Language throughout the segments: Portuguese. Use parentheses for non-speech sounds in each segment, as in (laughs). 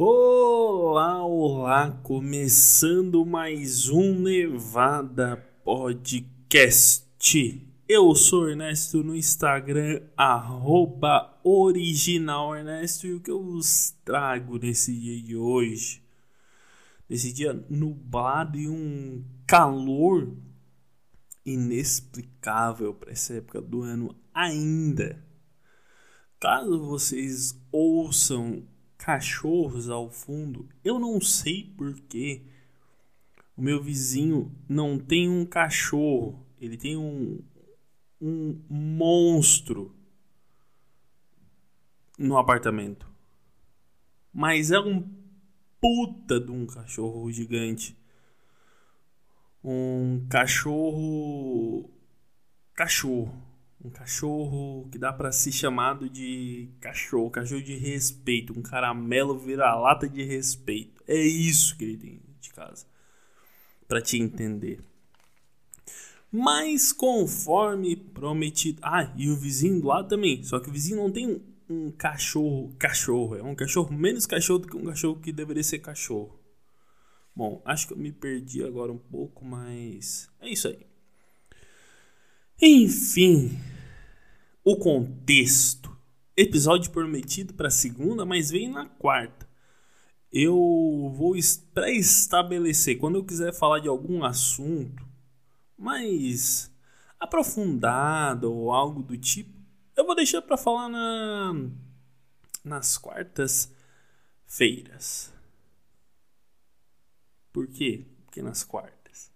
Olá, olá, começando mais um Nevada Podcast. Eu sou Ernesto no Instagram, arroba original Ernesto, e o que eu vos trago nesse dia de hoje? Nesse dia nublado e um calor inexplicável para essa época do ano ainda. Caso vocês ouçam cachorros ao fundo, eu não sei porquê. O meu vizinho não tem um cachorro, ele tem um, um monstro no apartamento. Mas é um puta de um cachorro gigante. Um cachorro. Cachorro. Um cachorro que dá para ser chamado de cachorro, cachorro de respeito, um caramelo vira-lata de respeito. É isso que ele tem de casa. Para te entender. Mas conforme prometido. Ah, e o vizinho do lado também. Só que o vizinho não tem um, um cachorro. Cachorro. É um cachorro menos cachorro do que um cachorro que deveria ser cachorro. Bom, acho que eu me perdi agora um pouco, mas é isso aí. Enfim, o contexto. Episódio prometido para segunda, mas vem na quarta. Eu vou pré-estabelecer quando eu quiser falar de algum assunto mais aprofundado ou algo do tipo, eu vou deixar para falar na nas quartas-feiras. Por quê? Porque nas quartas.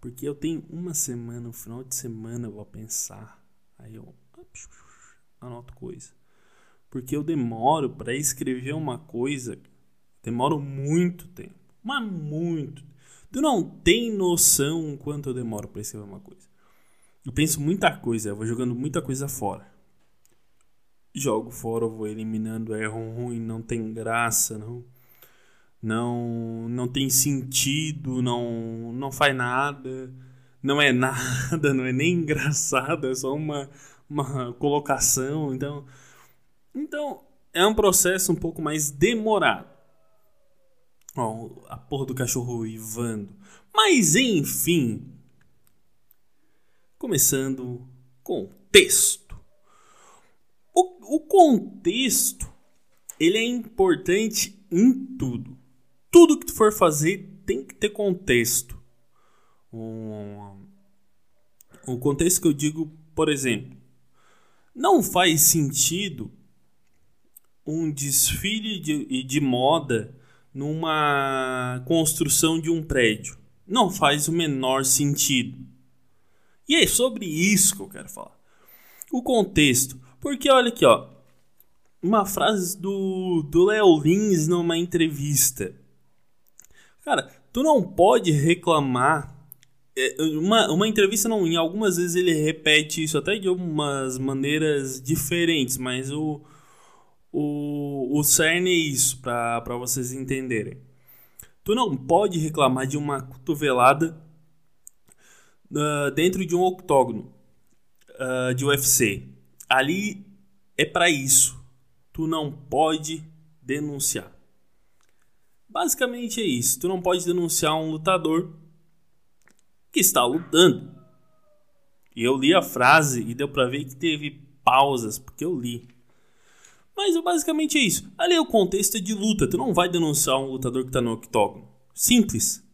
Porque eu tenho uma semana, um final de semana eu vou pensar. Aí eu anoto coisa. Porque eu demoro para escrever uma coisa, demoro muito tempo. Mas muito. Tu não tem noção quanto eu demoro para escrever uma coisa. Eu penso muita coisa, eu vou jogando muita coisa fora. Jogo fora, eu vou eliminando erro ruim, não tem graça, não não não tem sentido, não não faz nada, não é (laughs) nada, não é nem engraçado, é só uma uma (laughs) colocação, então então é um processo um pouco mais demorado. Ó, a porra do cachorro ivando. Mas enfim, começando com texto. O, o contexto ele é importante em tudo. Tudo que tu for fazer tem que ter contexto. Um, o contexto que eu digo, por exemplo, não faz sentido um desfile de, de moda numa construção de um prédio. Não faz o menor sentido. E é sobre isso que eu quero falar. O contexto. Porque olha aqui, ó. Uma frase do, do Léo Lins numa entrevista. Cara, tu não pode reclamar uma, uma entrevista não, em algumas vezes ele repete isso até de algumas maneiras diferentes, mas o, o, o cerne é isso, para vocês entenderem. Tu não pode reclamar de uma cotovelada uh, dentro de um octógono uh, de UFC. Ali é para isso. Tu não pode denunciar. Basicamente é isso. Tu não pode denunciar um lutador que está lutando. E eu li a frase e deu para ver que teve pausas, porque eu li. Mas basicamente é isso. Ali é o contexto é de luta. Tu não vai denunciar um lutador que tá no octógono. Simples.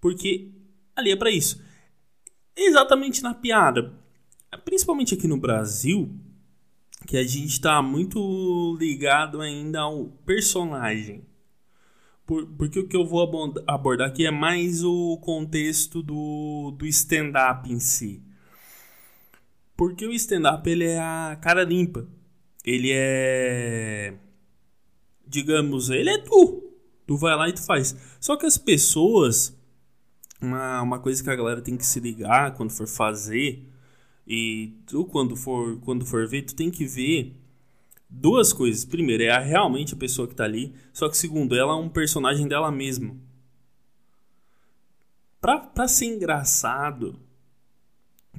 Porque ali é para isso. Exatamente na piada. Principalmente aqui no Brasil, que a gente está muito ligado ainda ao personagem. Por, porque o que eu vou abordar aqui é mais o contexto do, do stand-up em si. Porque o stand-up ele é a cara limpa. Ele é. Digamos, ele é tu. Tu vai lá e tu faz. Só que as pessoas. Uma, uma coisa que a galera tem que se ligar quando for fazer. E tu, quando for, quando for ver, tu tem que ver duas coisas. Primeiro, é a, realmente a pessoa que tá ali. Só que segundo, ela é um personagem dela mesma. Pra, pra ser engraçado,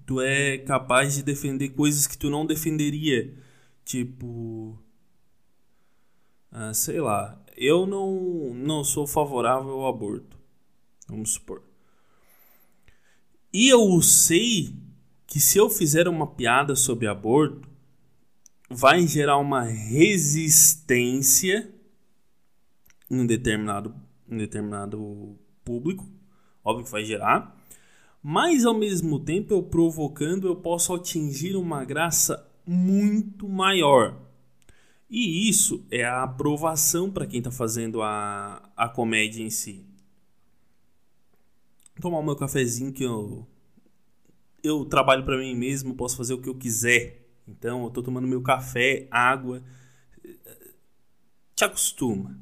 tu é capaz de defender coisas que tu não defenderia. Tipo. Ah, sei lá. eu não, não sou favorável ao aborto. Vamos supor. E eu sei que se eu fizer uma piada sobre aborto, vai gerar uma resistência em um determinado, em determinado público. Óbvio que vai gerar. Mas ao mesmo tempo, eu provocando, eu posso atingir uma graça muito maior. E isso é a aprovação para quem está fazendo a, a comédia em si. Tomar o meu cafezinho que eu eu trabalho para mim mesmo, posso fazer o que eu quiser. Então, eu tô tomando meu café, água. Te acostuma.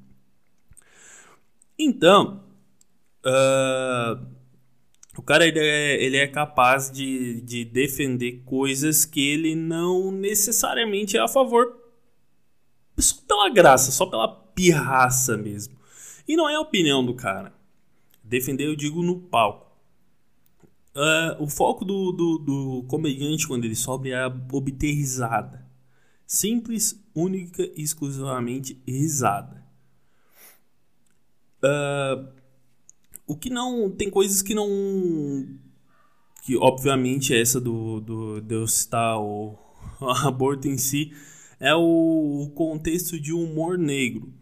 Então, uh, o cara ele é, ele é capaz de, de defender coisas que ele não necessariamente é a favor só pela graça, só pela pirraça mesmo. E não é a opinião do cara. Defender, eu digo, no palco. Uh, o foco do, do, do, comediante quando ele sobe é obter risada. Simples, única e exclusivamente risada. Uh, o que não. Tem coisas que não. Que obviamente essa do, do eu citar o, (laughs) o aborto em si é o contexto de humor negro.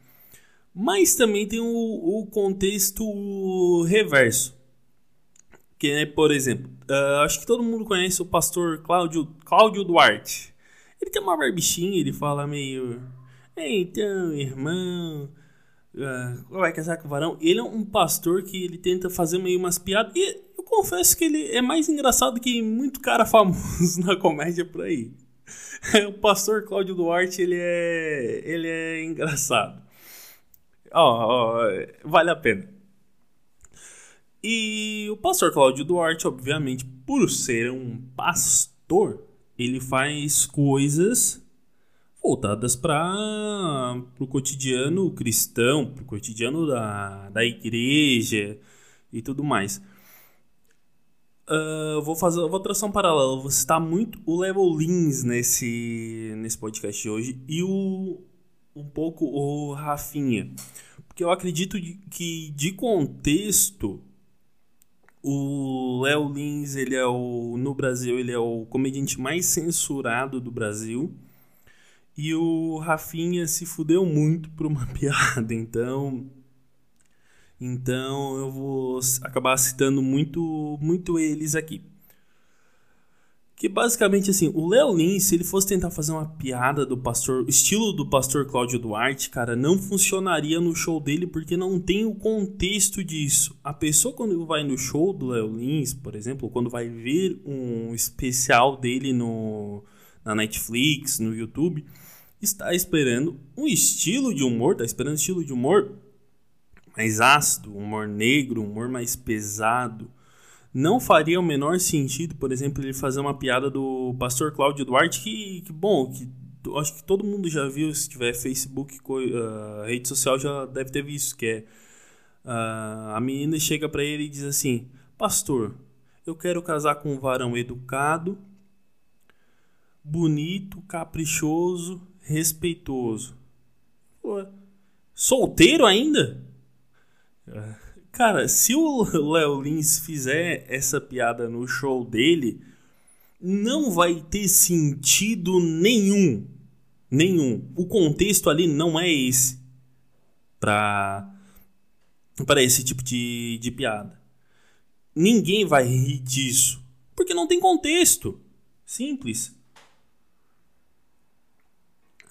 Mas também tem o, o contexto reverso que é, por exemplo, uh, acho que todo mundo conhece o pastor Cláudio, Cláudio Duarte. Ele tem uma barbichinha, ele fala meio. Então, irmão, uh, vai casar com o varão? Ele é um pastor que ele tenta fazer meio umas piadas. E eu confesso que ele é mais engraçado que muito cara (laughs) famoso na comédia por aí. (laughs) o pastor Cláudio Duarte, ele é, ele é engraçado. Ó, oh, oh, vale a pena. E o pastor Cláudio Duarte, obviamente, por ser um pastor, ele faz coisas voltadas para o cotidiano cristão, para o cotidiano da, da igreja e tudo mais. Uh, vou fazer, vou traçar um paralelo. Vou citar muito o Level Lins nesse, nesse podcast de hoje e o, um pouco o Rafinha. Porque eu acredito que, de contexto, o Léo Lins, ele é o no Brasil, ele é o comediante mais censurado do Brasil. E o Rafinha se fudeu muito por uma (laughs) piada, então então eu vou acabar citando muito muito eles aqui. Que basicamente assim, o Léo Lins, se ele fosse tentar fazer uma piada do pastor, estilo do pastor Cláudio Duarte, cara, não funcionaria no show dele porque não tem o contexto disso. A pessoa quando vai no show do Léo Lins, por exemplo, quando vai ver um especial dele no na Netflix, no YouTube, está esperando um estilo de humor, está esperando um estilo de humor mais ácido, humor negro, humor mais pesado não faria o menor sentido, por exemplo, ele fazer uma piada do pastor Cláudio Duarte, que, que bom, que acho que todo mundo já viu, se tiver Facebook, uh, rede social, já deve ter visto, que é uh, a menina chega para ele e diz assim, pastor, eu quero casar com um varão educado, bonito, caprichoso, respeitoso. Pô, solteiro ainda? Cara, se o Léo Lins fizer essa piada no show dele, não vai ter sentido nenhum. Nenhum. O contexto ali não é esse. Pra, pra esse tipo de, de piada. Ninguém vai rir disso. Porque não tem contexto. Simples.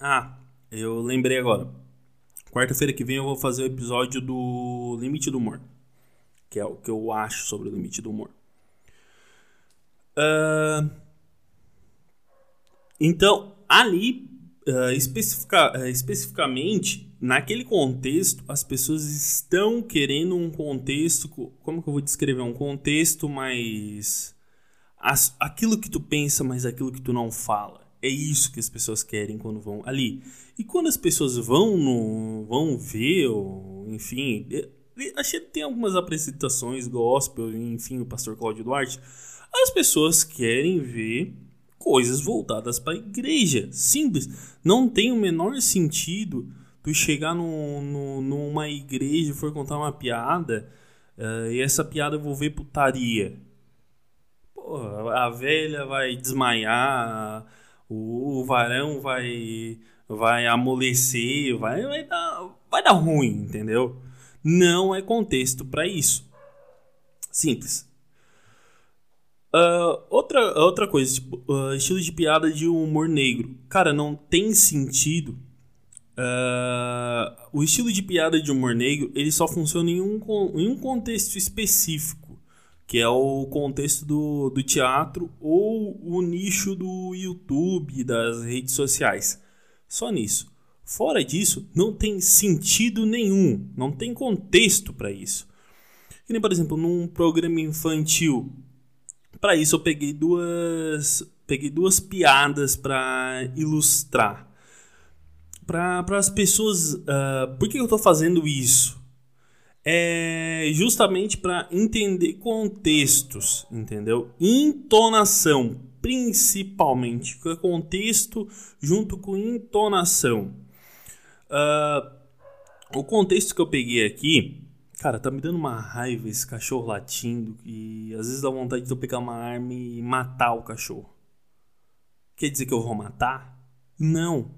Ah, eu lembrei agora. Quarta-feira que vem eu vou fazer o episódio do Limite do Humor que é o que eu acho sobre o limite do humor. Uh, então, ali, uh, especifica, uh, especificamente, naquele contexto, as pessoas estão querendo um contexto. Como que eu vou descrever? Um contexto mais. As, aquilo que tu pensa, mas aquilo que tu não fala. É isso que as pessoas querem quando vão ali. E quando as pessoas vão no, vão ver, ou, enfim, achei que tem algumas apresentações gospel, enfim, o pastor Cláudio Duarte. As pessoas querem ver coisas voltadas para a igreja. Simples. Não tem o menor sentido tu chegar no, no, numa igreja e for contar uma piada uh, e essa piada envolver putaria. Porra, a velha vai desmaiar, o, o varão vai vai amolecer, vai, vai, dar, vai dar ruim, entendeu? Não é contexto para isso. Simples. Uh, outra, outra coisa, tipo, uh, estilo de piada de humor negro. Cara, não tem sentido. Uh, o estilo de piada de humor negro ele só funciona em um, em um contexto específico, que é o contexto do, do teatro ou o nicho do YouTube, das redes sociais. Só nisso. Fora disso, não tem sentido nenhum, não tem contexto para isso. Que nem, por exemplo, num programa infantil, para isso eu peguei duas, peguei duas piadas para ilustrar. Para as pessoas, uh, por que eu estou fazendo isso? É justamente para entender contextos, entendeu? Entonação, principalmente, é contexto junto com entonação. Uh, o contexto que eu peguei aqui Cara, tá me dando uma raiva esse cachorro latindo e às vezes dá vontade de eu pegar uma arma e matar o cachorro. Quer dizer que eu vou matar? Não.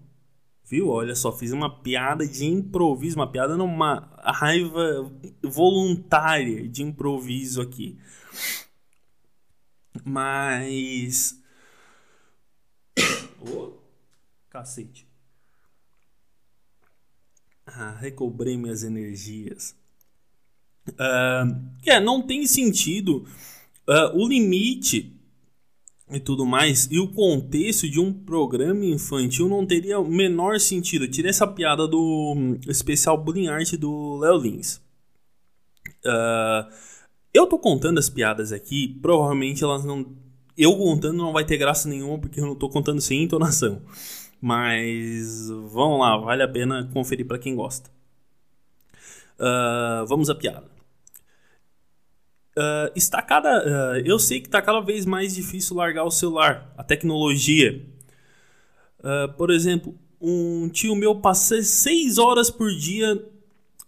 Viu? Olha só, fiz uma piada de improviso, uma piada numa raiva voluntária de improviso aqui. Mas. (coughs) Oh, cacete. Ah, recobrei minhas energias. Uh, é, não tem sentido uh, o limite e tudo mais, e o contexto de um programa infantil não teria o menor sentido. Tirei essa piada do um, especial Bullying Art do Léo Lins. Uh, eu tô contando as piadas aqui, provavelmente elas não. Eu contando não vai ter graça nenhuma, porque eu não tô contando sem entonação. Mas vamos lá, vale a pena conferir para quem gosta. Uh, vamos à piada. Uh, está cada, uh, eu sei que está cada vez mais difícil largar o celular, a tecnologia. Por exemplo, um tio meu passa 6 horas por dia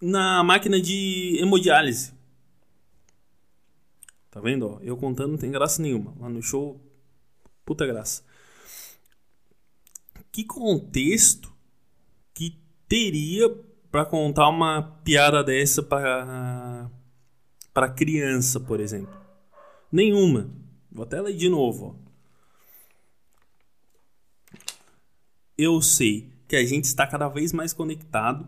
na máquina de hemodiálise. Tá vendo? Eu contando não tem graça nenhuma. Lá no show, puta graça. Que contexto que teria para contar uma piada dessa para para criança, por exemplo? Nenhuma. Vou até ler de novo. Ó. Eu sei que a gente está cada vez mais conectado,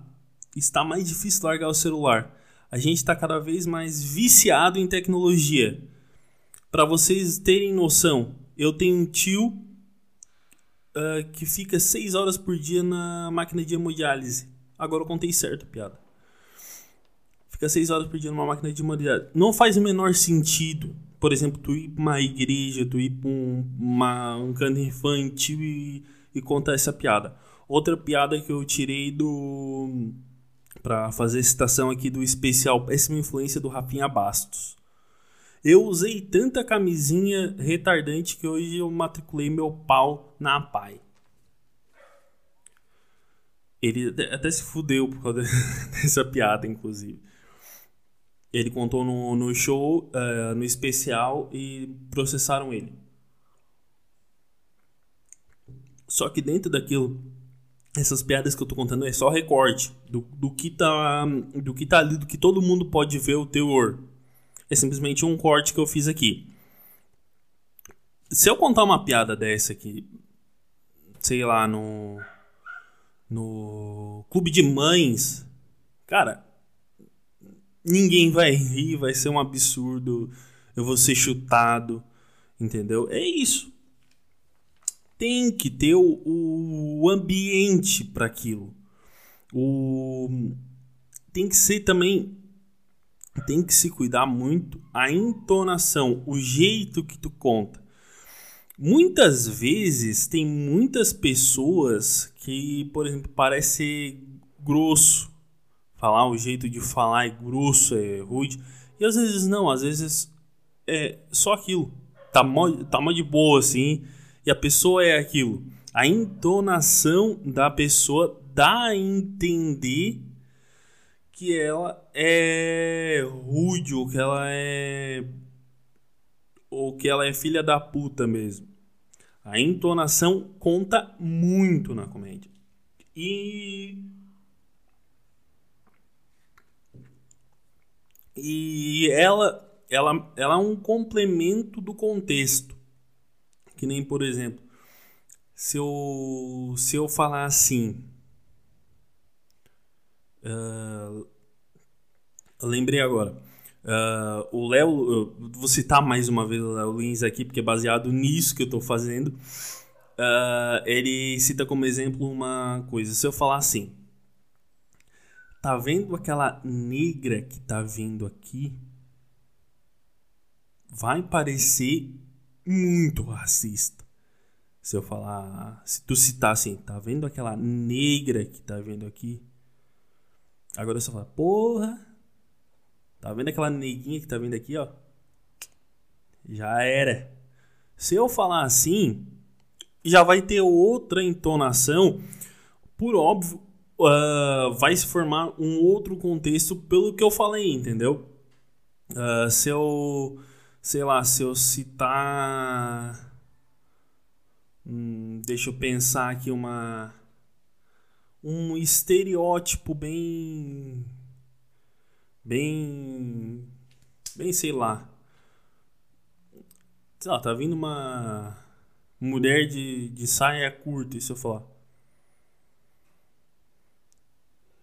está mais difícil largar o celular. A gente está cada vez mais viciado em tecnologia. Para vocês terem noção, eu tenho um tio uh, que fica 6 horas por dia na máquina de hemodiálise. Agora eu contei certo a piada fica seis horas por dia numa máquina de humanidade. Não faz o menor sentido, por exemplo, tu ir pra uma igreja, tu ir pra um, uma, um canto infantil e, e contar essa piada. Outra piada que eu tirei do. para fazer citação aqui do especial Péssima Influência do Rafinha Bastos. Eu usei tanta camisinha retardante que hoje eu matriculei meu pau na PAI. Ele até se fudeu por causa (laughs) dessa piada, inclusive. Ele contou no, no show, uh, no especial, e processaram ele. Só que dentro daquilo, essas piadas que eu tô contando é só recorte do, do, que tá, do que tá ali, do que todo mundo pode ver o teor. É simplesmente um corte que eu fiz aqui. Se eu contar uma piada dessa aqui, sei lá, no. No clube de mães, cara, ninguém vai rir, vai ser um absurdo, eu vou ser chutado, entendeu? É isso. Tem que ter o, o ambiente para aquilo. O tem que ser também tem que se cuidar muito a entonação, o jeito que tu conta. Muitas vezes tem muitas pessoas que, por exemplo, parece grosso, falar, o jeito de falar é grosso, é rude. E às vezes não, às vezes é só aquilo. Tá mó, tá mó de boa assim, e a pessoa é aquilo. A entonação da pessoa dá a entender que ela é rude ou que ela é ou que ela é filha da puta mesmo. A entonação conta muito na comédia. E e ela ela ela é um complemento do contexto. Que nem, por exemplo, se eu se eu falar assim, uh, lembrei agora. Uh, o Léo, vou citar mais uma vez o Léo Lins aqui, porque é baseado nisso que eu estou fazendo. Uh, ele cita como exemplo uma coisa. Se eu falar assim, tá vendo aquela negra que tá vindo aqui? Vai parecer muito racista. Se eu falar, se tu citar assim, tá vendo aquela negra que tá vindo aqui? Agora você fala, porra, Tá vendo aquela neguinha que tá vindo aqui, ó? Já era. Se eu falar assim, já vai ter outra entonação. Por óbvio, uh, vai se formar um outro contexto pelo que eu falei, entendeu? Uh, se eu, sei lá, se eu citar. Hum, deixa eu pensar aqui uma. Um estereótipo bem bem. bem, sei lá. Sei lá, tá vindo uma mulher de, de saia curta, e se eu falar.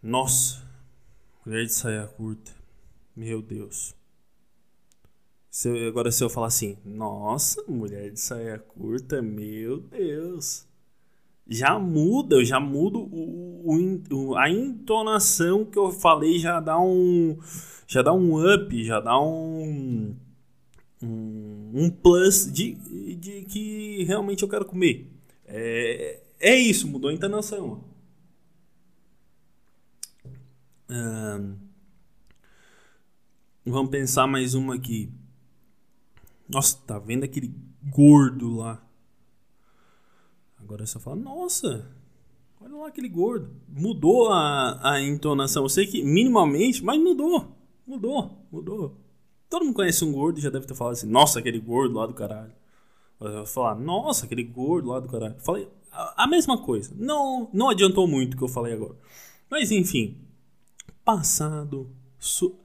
Nossa, mulher de saia curta. Meu Deus. Se eu, agora se eu falar assim, nossa, mulher de saia curta, meu Deus já muda, eu já mudo o, o, a entonação que eu falei já dá um já dá um up, já dá um um, um plus de, de que realmente eu quero comer. É, é isso, mudou a entonação. vamos pensar mais uma aqui. Nossa, tá vendo aquele gordo lá? Agora você fala, nossa, olha lá aquele gordo. Mudou a, a entonação. Eu sei que minimamente, mas mudou. Mudou, mudou. Todo mundo conhece um gordo e já deve ter falado assim, nossa, aquele gordo lá do caralho. Falar, nossa, aquele gordo lá do caralho. falei a, a mesma coisa. Não, não adiantou muito o que eu falei agora. Mas enfim, passado, su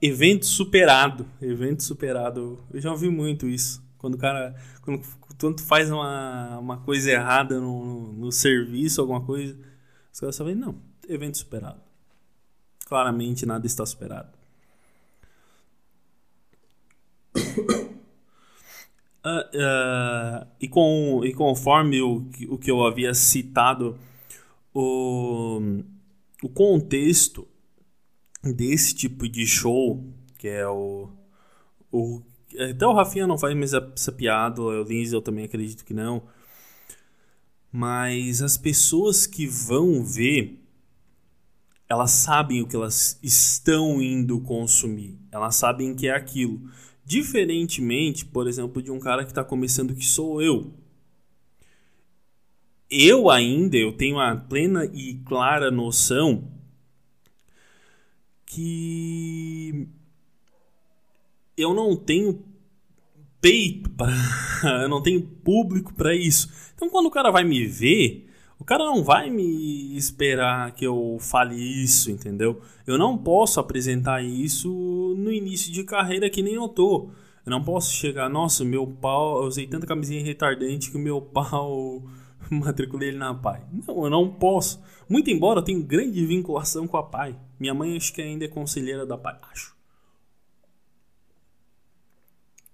evento superado, evento superado. Eu já ouvi muito isso. Quando o cara, quando tanto faz uma, uma coisa errada no, no serviço, alguma coisa, os caras sabem, não, evento superado. Claramente nada está superado. Uh, (coughs) uh, e, com, e conforme o, o que eu havia citado, o, o contexto desse tipo de show, que é o, o até o Rafinha não faz mais essa piada, o Lins eu também acredito que não. Mas as pessoas que vão ver, elas sabem o que elas estão indo consumir. Elas sabem que é aquilo. Diferentemente, por exemplo, de um cara que está começando que sou eu. Eu ainda, eu tenho a plena e clara noção que eu não tenho peito para (laughs) eu não tenho público para isso. Então quando o cara vai me ver, o cara não vai me esperar que eu fale isso, entendeu? Eu não posso apresentar isso no início de carreira que nem eu tô. Eu não posso chegar, nossa, meu pau, eu usei tanta camisinha retardante que o meu (laughs) pau matriculei ele na pai. Não, eu não posso. Muito embora eu tenha grande vinculação com a pai. Minha mãe acho que ainda é conselheira da pai, acho.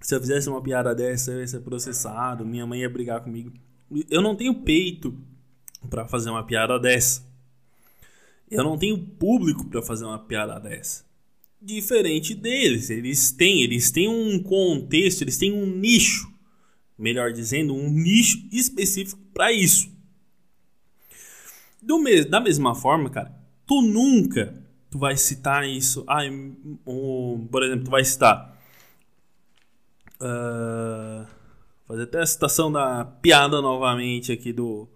Se eu fizesse uma piada dessa, eu ia ser processado, minha mãe ia brigar comigo. Eu não tenho peito para fazer uma piada dessa. Eu não tenho público para fazer uma piada dessa. Diferente deles, eles têm, eles têm um contexto, eles têm um nicho, melhor dizendo, um nicho específico para isso. Do da mesma forma, cara, tu nunca tu vai citar isso. Ah, um, por exemplo, tu vai citar Uh, fazer até a citação da piada novamente aqui do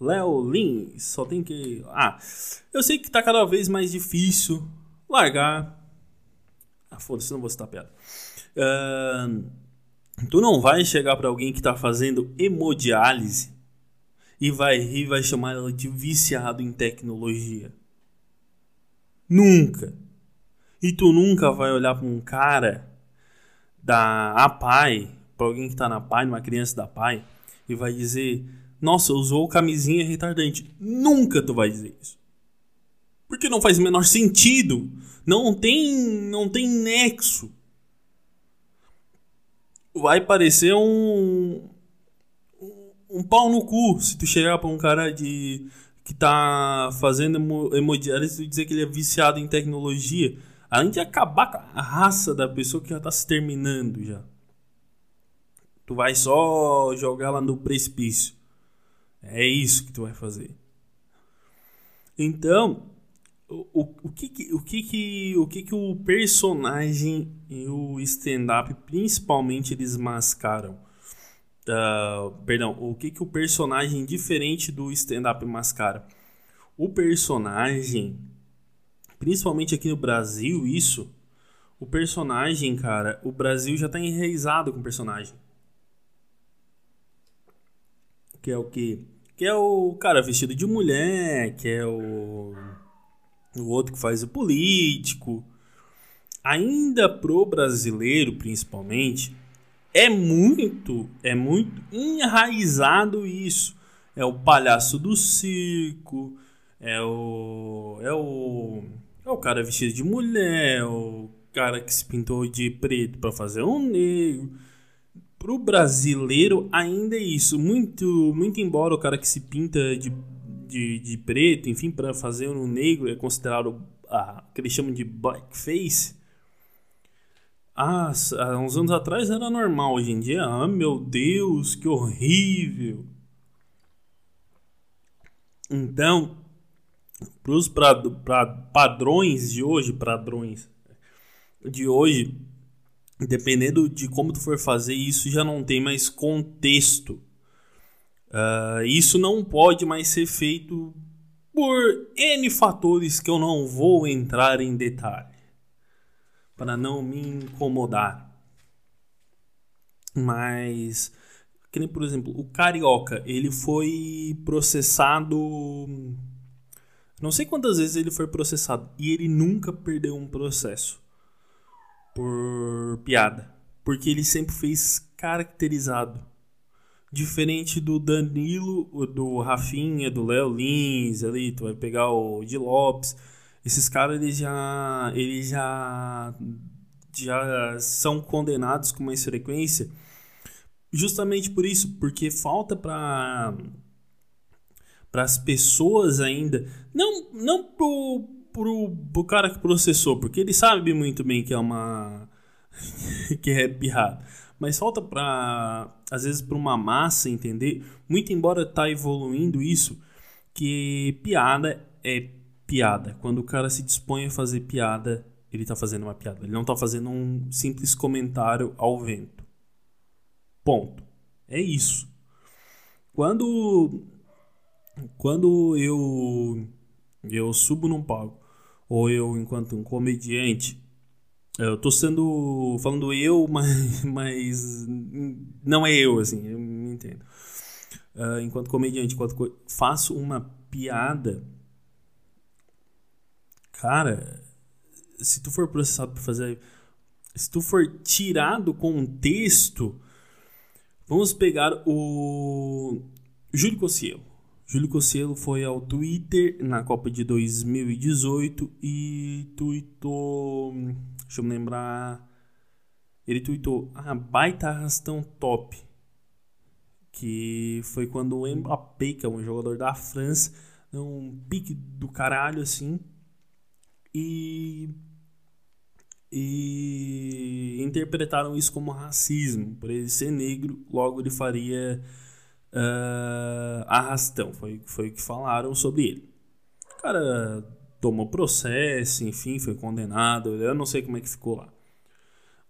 Léo Lins, só tem que. Ah, eu sei que tá cada vez mais difícil largar. Ah, foda-se, não vou citar piada. Uh, tu não vai chegar para alguém que tá fazendo hemodiálise e vai rir vai chamar ela de viciado em tecnologia. Nunca. E tu nunca vai olhar para um cara da APAI, para alguém que tá na PAI, uma criança da PAI, e vai dizer nossa, usou camisinha retardante. Nunca tu vai dizer isso. Porque não faz o menor sentido. Não tem, não tem nexo. Vai parecer um um pau no cu se tu chegar para um cara de que tá fazendo hemodiálise e dizer que ele é viciado em tecnologia, além de acabar com a raça da pessoa que já tá se terminando já. Tu vai só jogar lá no precipício. É isso que tu vai fazer. Então, o, o, que, que, o, que, que, o que que o personagem e o stand-up, principalmente, eles mascaram? Uh, perdão, o que, que o personagem diferente do stand-up mascara? O personagem, principalmente aqui no Brasil, isso, o personagem, cara, o Brasil já tá enraizado com o personagem. Que é o que? Que é o cara vestido de mulher, que é o, o outro que faz o político. Ainda pro brasileiro, principalmente, é muito, é muito enraizado isso. É o palhaço do circo, é o é o é o cara vestido de mulher, é o cara que se pintou de preto para fazer um negro pro brasileiro ainda é isso. Muito, muito embora o cara que se pinta de, de, de preto, enfim, para fazer um negro é considerado ah, que eles chamam de blackface. Ah, há uns anos atrás era normal, hoje em dia, ah, meu Deus, que horrível. Então, para os padrões de hoje, padrões de hoje, dependendo de como tu for fazer, isso já não tem mais contexto. Uh, isso não pode mais ser feito por N fatores que eu não vou entrar em detalhe para não me incomodar. Mas, que nem, por exemplo, o Carioca, ele foi processado. Não sei quantas vezes ele foi processado e ele nunca perdeu um processo por piada, porque ele sempre fez caracterizado. Diferente do Danilo, do Rafinha, do Léo Lins, ali, tu vai pegar o de Lopes. Esses caras eles já eles já já são condenados com mais frequência justamente por isso, porque falta para para as pessoas ainda, não não pro pro, pro cara que processou, porque ele sabe muito bem que é uma. (laughs) que é pirrado. Mas falta para às vezes para uma massa entender, muito embora tá evoluindo isso, que piada é piada. Quando o cara se dispõe a fazer piada, ele tá fazendo uma piada. Ele não tá fazendo um simples comentário ao vento. Ponto. É isso. Quando quando eu eu subo num palco ou eu enquanto um comediante eu tô sendo falando eu (laughs) mas, mas não é eu assim eu me entendo. Uh, enquanto comediante enquanto faço uma piada cara se tu for processado por fazer se tu for tirar do contexto vamos pegar o Júlio Cossielo Júlio Cossielo foi ao Twitter na Copa de 2018 e tweetou. Deixa eu me lembrar. Ele tweetou: Ah, baita arrastão top. Que foi quando o Mbappé, que é um jogador da França, deu um pique do caralho assim. E. E interpretaram isso como racismo. Por ele ser negro, logo ele faria uh, arrastão. Foi, foi o que falaram sobre ele. O cara tomou processo, enfim, foi condenado. Eu não sei como é que ficou lá.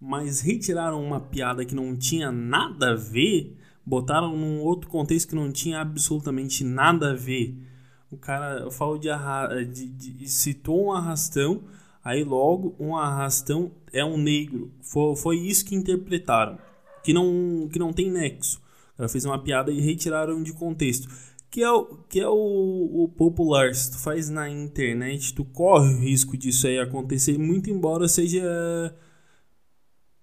Mas retiraram uma piada que não tinha nada a ver botaram num outro contexto que não tinha absolutamente nada a ver. O cara falou de, de, de citou um arrastão, aí logo um arrastão é um negro. Foi, foi isso que interpretaram, que não, que não tem nexo. Ela fez uma piada e retiraram de contexto. Que é, o, que é o, o popular. Se tu faz na internet, tu corre o risco disso aí acontecer, muito embora seja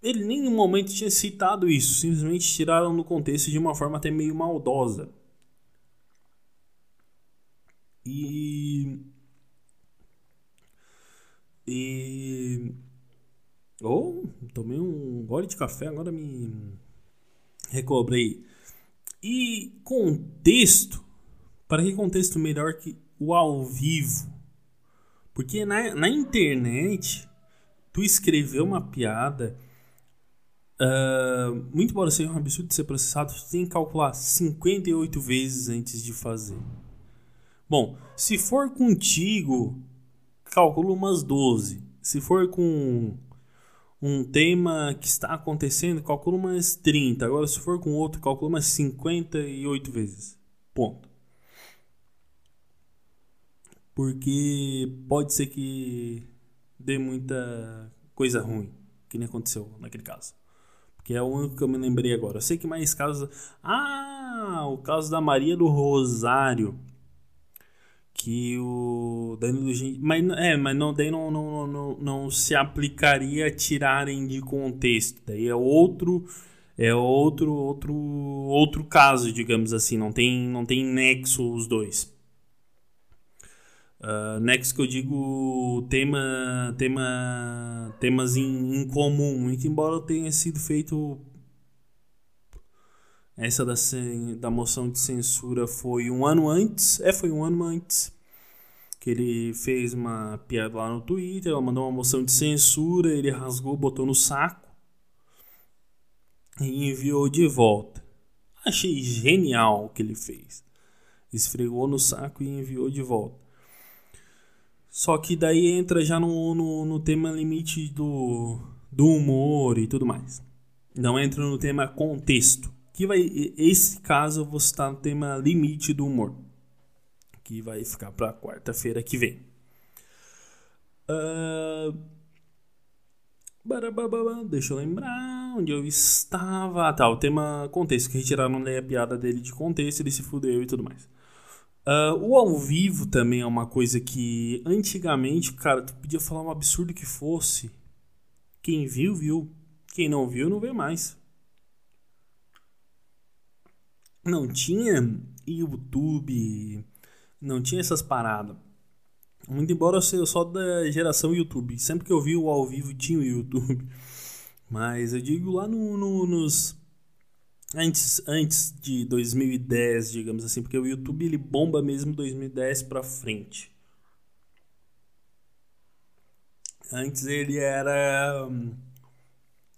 ele nem em momento tinha citado isso, simplesmente tiraram do contexto de uma forma até meio maldosa. E. E. Oh, tomei um gole de café, agora me recobrei. E contexto. Para que contexto melhor que o ao vivo? Porque na, na internet, tu escreveu uma piada Uh, muito embora seja um absurdo de ser processado, você tem que calcular 58 vezes antes de fazer. Bom, se for contigo, calcula umas 12. Se for com um tema que está acontecendo, calcula umas 30. Agora, se for com outro, calcula umas 58 vezes. Ponto. Porque pode ser que dê muita coisa ruim, que nem aconteceu naquele caso que é o único que eu me lembrei agora. Eu sei que mais casos. Ah, o caso da Maria do Rosário. Que o Danilo Gentili. Mas, é, mas não, daí não, não, não, não se aplicaria a tirarem de contexto. Daí é outro. É outro, outro, outro caso, digamos assim. Não tem, não tem nexo os dois. Uh, next que eu digo tema, tema, temas em, em comum, muito embora tenha sido feito essa da, da moção de censura foi um ano antes, é foi um ano antes que ele fez uma piada lá no Twitter, ela mandou uma moção de censura, ele rasgou, botou no saco e enviou de volta. Achei genial o que ele fez. Esfregou no saco e enviou de volta. Só que daí entra já no, no, no tema limite do, do humor e tudo mais. Não entra no tema contexto. Vai, esse caso eu vou citar no tema limite do humor. Que vai ficar para quarta-feira que vem. Uh... Deixa eu lembrar onde eu estava. Ah, tá, o tema contexto. Que retiraram a piada dele de contexto, ele se fudeu e tudo mais. Uh, o ao vivo também é uma coisa que antigamente, cara, tu podia falar um absurdo que fosse. Quem viu, viu. Quem não viu, não vê mais. Não tinha YouTube, não tinha essas paradas. Muito embora eu seja só da geração YouTube. Sempre que eu vi o ao vivo tinha o YouTube. (laughs) Mas eu digo lá no, no, nos antes, antes de 2010, digamos assim, porque o YouTube ele bomba mesmo 2010 para frente. Antes ele era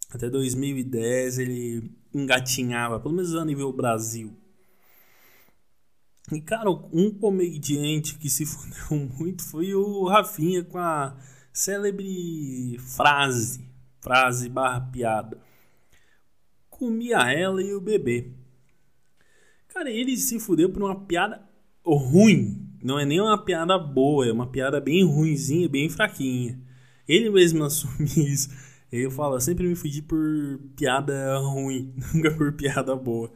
até 2010 ele engatinhava, pelo menos a nível Brasil. E cara, um comediante que se (laughs) fudeu muito foi o Rafinha com a célebre frase, frase barra piada comia ela e o bebê. Cara, ele se fudeu por uma piada ruim. Não é nem uma piada boa, é uma piada bem ruinzinha, bem fraquinha. Ele mesmo (laughs) assume isso. Ele fala, sempre me fudi por piada ruim, (laughs) nunca por piada boa.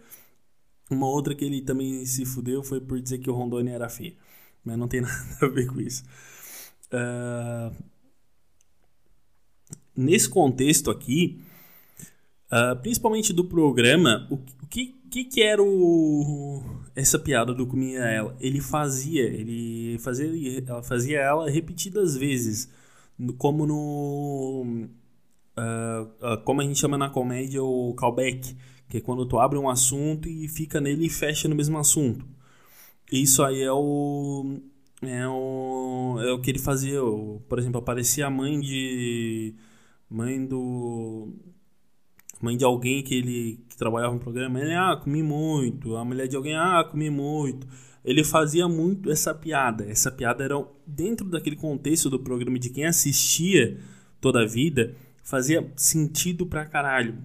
Uma outra que ele também se fudeu foi por dizer que o Rondônia era feio. Mas não tem (laughs) nada a ver com isso. Uh... Nesse contexto aqui, Uh, principalmente do programa, o, que, que, que era o, essa piada do comia ela? Ele fazia, ele fazia, ela fazia ela repetidas vezes, como no uh, como a gente chama na comédia o callback, que é quando tu abre um assunto e fica nele e fecha no mesmo assunto. Isso aí é o é o, é o que ele fazia, por exemplo, aparecia a mãe de mãe do mãe de alguém que ele que trabalhava no programa, ele, ah, comi muito. A mulher de alguém, ah, comi muito. Ele fazia muito essa piada. Essa piada era dentro daquele contexto do programa de quem assistia toda a vida, fazia sentido pra caralho.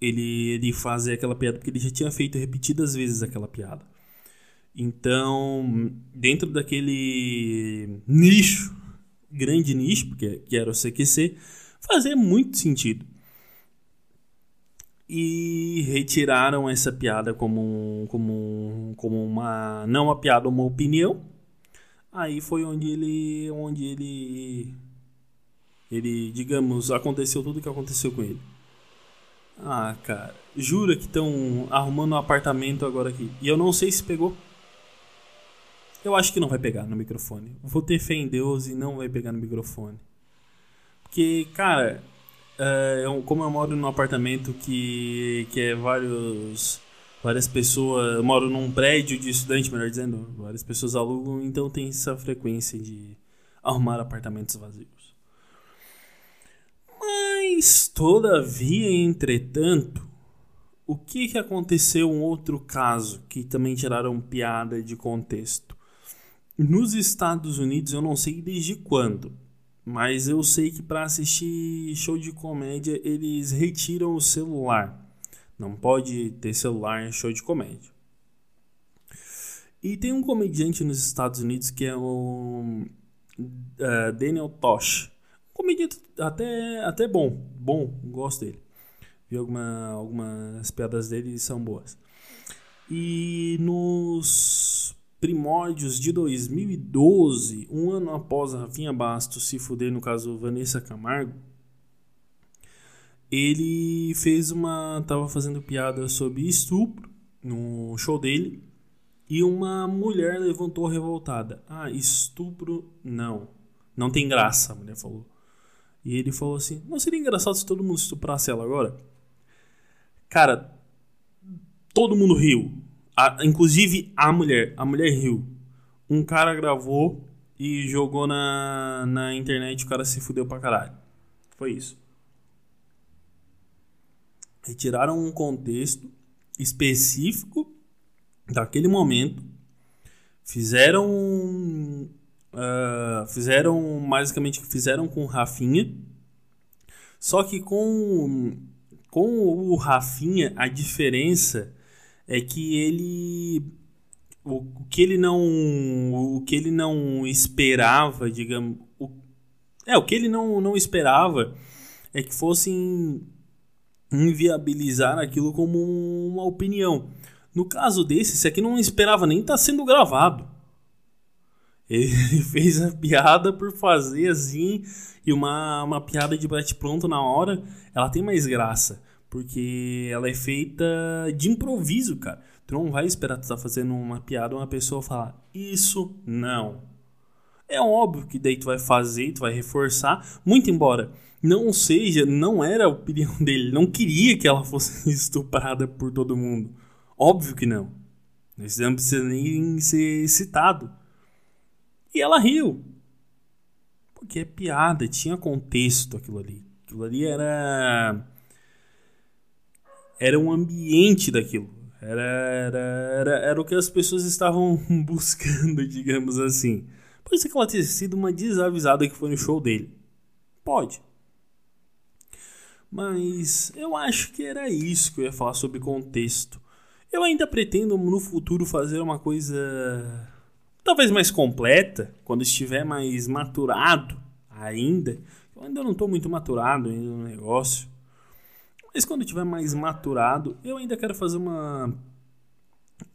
Ele, ele fazer aquela piada, porque ele já tinha feito repetidas vezes aquela piada. Então, dentro daquele nicho, grande nicho, porque que era o CQC, fazia muito sentido. E retiraram essa piada como, como, como uma. Não uma piada, uma opinião. Aí foi onde ele. Onde ele. Ele, digamos, aconteceu tudo o que aconteceu com ele. Ah, cara. Jura que estão arrumando um apartamento agora aqui. E eu não sei se pegou. Eu acho que não vai pegar no microfone. Vou ter fé em Deus e não vai pegar no microfone. Porque, cara, é, como eu moro num apartamento que, que é vários. Várias pessoas. Eu moro num prédio de estudante, melhor dizendo. Várias pessoas alugam, então tem essa frequência de arrumar apartamentos vazios. Mas, todavia, entretanto, o que, aconteceu um outro caso que também tiraram piada de contexto? Nos Estados Unidos, eu não sei desde quando, mas eu sei que para assistir show de comédia eles retiram o celular. Não pode ter celular em show de comédia. E tem um comediante nos Estados Unidos que é o uh, Daniel Tosh comediante até, até bom. Bom, gosto dele. Vi alguma, algumas piadas dele são boas. E nos primórdios de 2012, um ano após a Rafinha Bastos se fuder, no caso Vanessa Camargo, ele fez uma. tava fazendo piada sobre estupro no show dele. E uma mulher levantou revoltada. Ah, estupro não. Não tem graça, a mulher falou. E ele falou assim: Não seria engraçado se todo mundo estuprasse ela agora? Cara, todo mundo riu. A, inclusive a mulher. A mulher riu. Um cara gravou e jogou na, na internet. O cara se fudeu pra caralho. Foi isso. Retiraram um contexto específico daquele momento. Fizeram Uh, fizeram basicamente o que fizeram com o Rafinha. Só que com, com o Rafinha, a diferença é que ele. O, o que ele não. O que ele não esperava, digamos. O, é, o que ele não, não esperava é que fossem inviabilizar aquilo como uma opinião. No caso desse, esse aqui não esperava nem estar tá sendo gravado. Ele (laughs) fez a piada por fazer assim, e uma, uma piada de bate-pronto na hora, ela tem mais graça. Porque ela é feita de improviso, cara. Tu não vai esperar tu tá fazendo uma piada uma pessoa falar, isso não. É óbvio que daí tu vai fazer, tu vai reforçar, muito embora não seja, não era a opinião (laughs) dele, não queria que ela fosse (laughs) estuprada por todo mundo. Óbvio que não. Isso não precisa nem ser citado. E ela riu. Porque é piada, tinha contexto aquilo ali. Aquilo ali era. Era um ambiente daquilo. Era, era, era, era o que as pessoas estavam (laughs) buscando, digamos assim. Pode ser que ela tenha sido uma desavisada que foi no show dele. Pode. Mas eu acho que era isso que eu ia falar sobre contexto. Eu ainda pretendo no futuro fazer uma coisa talvez mais completa, quando estiver mais maturado ainda. Eu ainda não estou muito maturado ainda no negócio. Mas quando estiver mais maturado, eu ainda quero fazer uma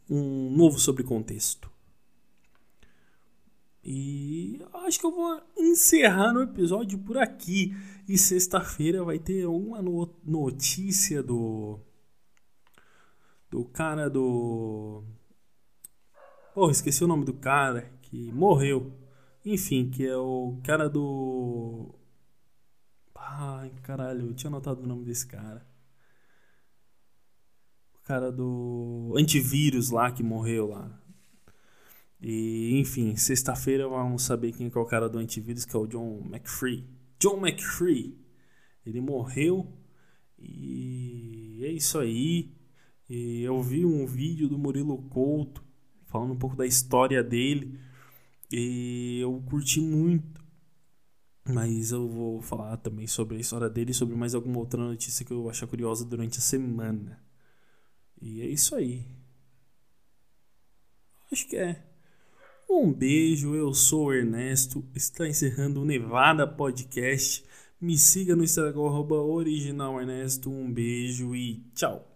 um novo sobre contexto. E acho que eu vou encerrar o episódio por aqui. E sexta-feira vai ter uma notícia do do cara do Porra, esqueci o nome do cara que morreu. Enfim, que é o cara do. Ai, caralho, eu tinha anotado o nome desse cara. O cara do antivírus lá que morreu lá. E, enfim, sexta-feira vamos saber quem é o cara do antivírus, que é o John McFree. John McFree. Ele morreu e é isso aí. E eu vi um vídeo do Murilo Couto falando um pouco da história dele. E eu curti muito. Mas eu vou falar também sobre a história dele e sobre mais alguma outra notícia que eu achar curiosa durante a semana. E é isso aí. Acho que é. Um beijo, eu sou o Ernesto. Está encerrando o Nevada Podcast. Me siga no Instagram, original Ernesto. Um beijo e tchau.